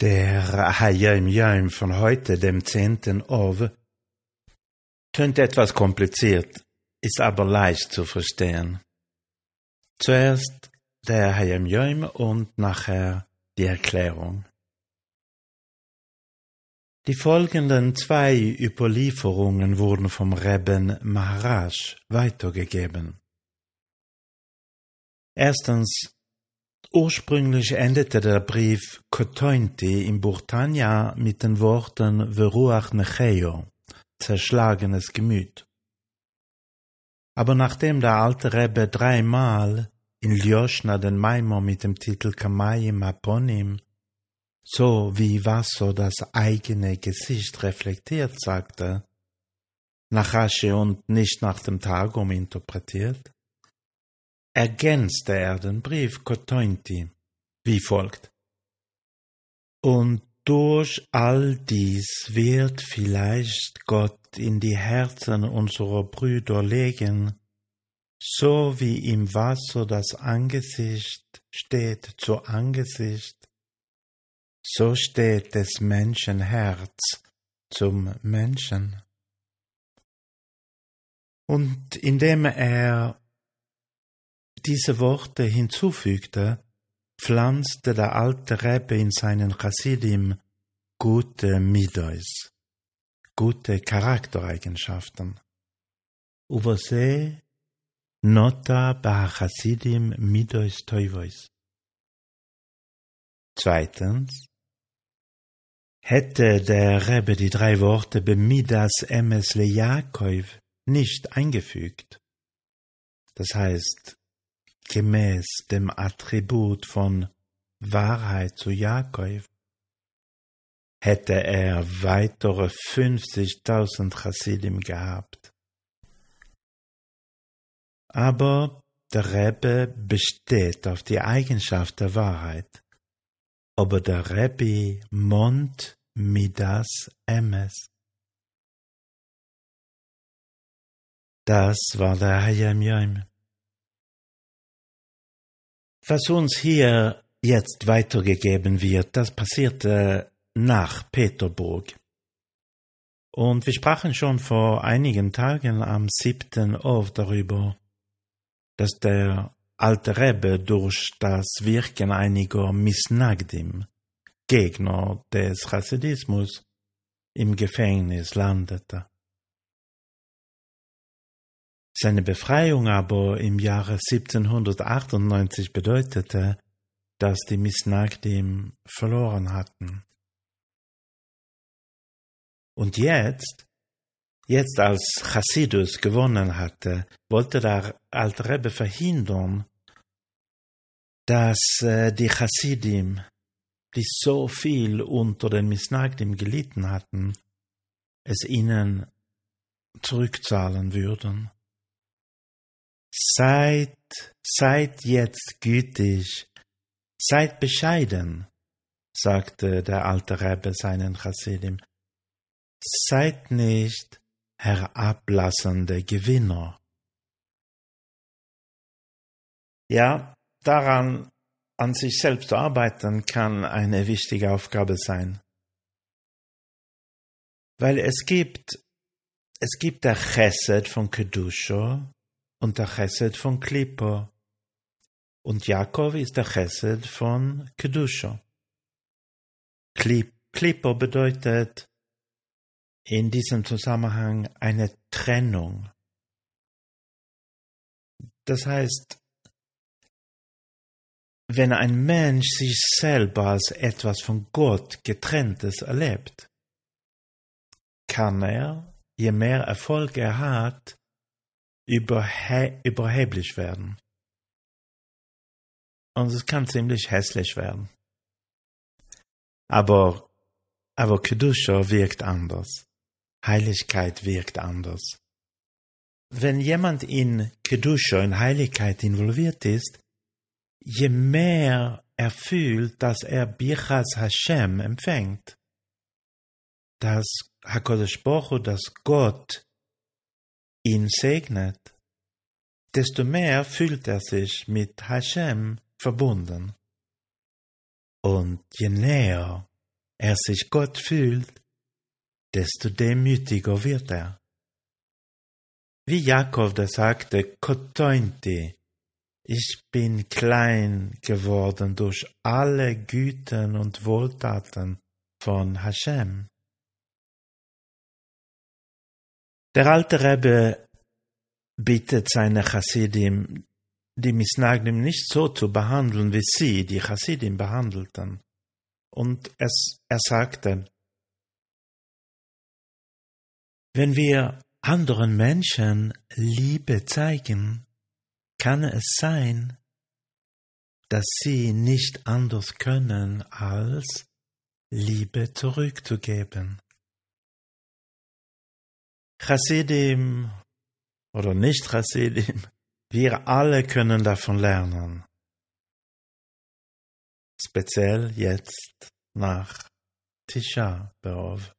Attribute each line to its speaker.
Speaker 1: Der Hayim Yom von heute, dem 10. Ov, tönt etwas kompliziert, ist aber leicht zu verstehen. Zuerst der Hayim Yom und nachher die Erklärung. Die folgenden zwei Überlieferungen wurden vom Rebben Maharaj weitergegeben. Erstens Ursprünglich endete der Brief Kotointi im Burtania mit den Worten Veruach Necheo, zerschlagenes Gemüt. Aber nachdem der alte Rebbe dreimal in Ljoschna den Maimor mit dem Titel Kamayim Aponim, so wie Wasser das eigene Gesicht reflektiert, sagte, nach Asche und nicht nach dem Tagum interpretiert, ergänzte er den Brief Kotointi wie folgt. Und durch all dies wird vielleicht Gott in die Herzen unserer Brüder legen, so wie im Wasser das Angesicht steht zu Angesicht, so steht des Menschen Herz zum Menschen. Und indem er diese Worte hinzufügte, pflanzte der alte Rebbe in seinen Chassidim gute Midois, gute Charaktereigenschaften. Übersee nota Chassidim Midois Teuvois. Zweitens, hätte der Rebbe die drei Worte Bemidas Emes le Jakob nicht eingefügt, das heißt gemäß dem Attribut von Wahrheit zu Jakob, hätte er weitere 50.000 Chassidim gehabt. Aber der Rebbe besteht auf die Eigenschaft der Wahrheit, aber der Rebbe mont midas emes. Das war der Hayam Yom. Was uns hier jetzt weitergegeben wird, das passierte nach Peterburg. Und wir sprachen schon vor einigen Tagen am 7. Ov darüber, dass der alte Rebbe durch das Wirken einiger Misnagdim, Gegner des Hasidismus, im Gefängnis landete. Seine Befreiung aber im Jahre 1798 bedeutete, dass die Misnagdim verloren hatten. Und jetzt, jetzt als Chassidus gewonnen hatte, wollte der alte Rebbe verhindern, dass äh, die Chassidim, die so viel unter den Misnagdim gelitten hatten, es ihnen zurückzahlen würden. Seid, seid jetzt gütig, seid bescheiden, sagte der alte Rebbe seinen Chassidim. Seid nicht herablassende Gewinner. Ja, daran an sich selbst zu arbeiten kann eine wichtige Aufgabe sein. Weil es gibt, es gibt der Chesed von Kedusha und der Chesed von Klippo. Und Jakob ist der Chesed von Kedusha. Klippo bedeutet in diesem Zusammenhang eine Trennung. Das heißt, wenn ein Mensch sich selber als etwas von Gott getrenntes erlebt, kann er, je mehr Erfolg er hat, überhe überheblich werden. Und es kann ziemlich hässlich werden. Aber, aber Kedusha wirkt anders. Heiligkeit wirkt anders. Wenn jemand in Kedusha, in Heiligkeit involviert ist, je mehr er fühlt, dass er Bichas Hashem empfängt, dass HaKadosh Baruch dass Gott ihn segnet, desto mehr fühlt er sich mit Hashem verbunden. Und je näher er sich Gott fühlt, desto demütiger wird er. Wie Jakob da sagte, Kotointi, ich bin klein geworden durch alle Güten und Wohltaten von Hashem. Der alte Rebbe bittet seine Chassidim, die Misnagdim nicht so zu behandeln, wie sie die Chassidim behandelten. Und es, er sagte, wenn wir anderen Menschen Liebe zeigen, kann es sein, dass sie nicht anders können, als Liebe zurückzugeben. Chassidim oder nicht Chassidim, wir alle können davon lernen. Speziell jetzt nach Tisha B'Av.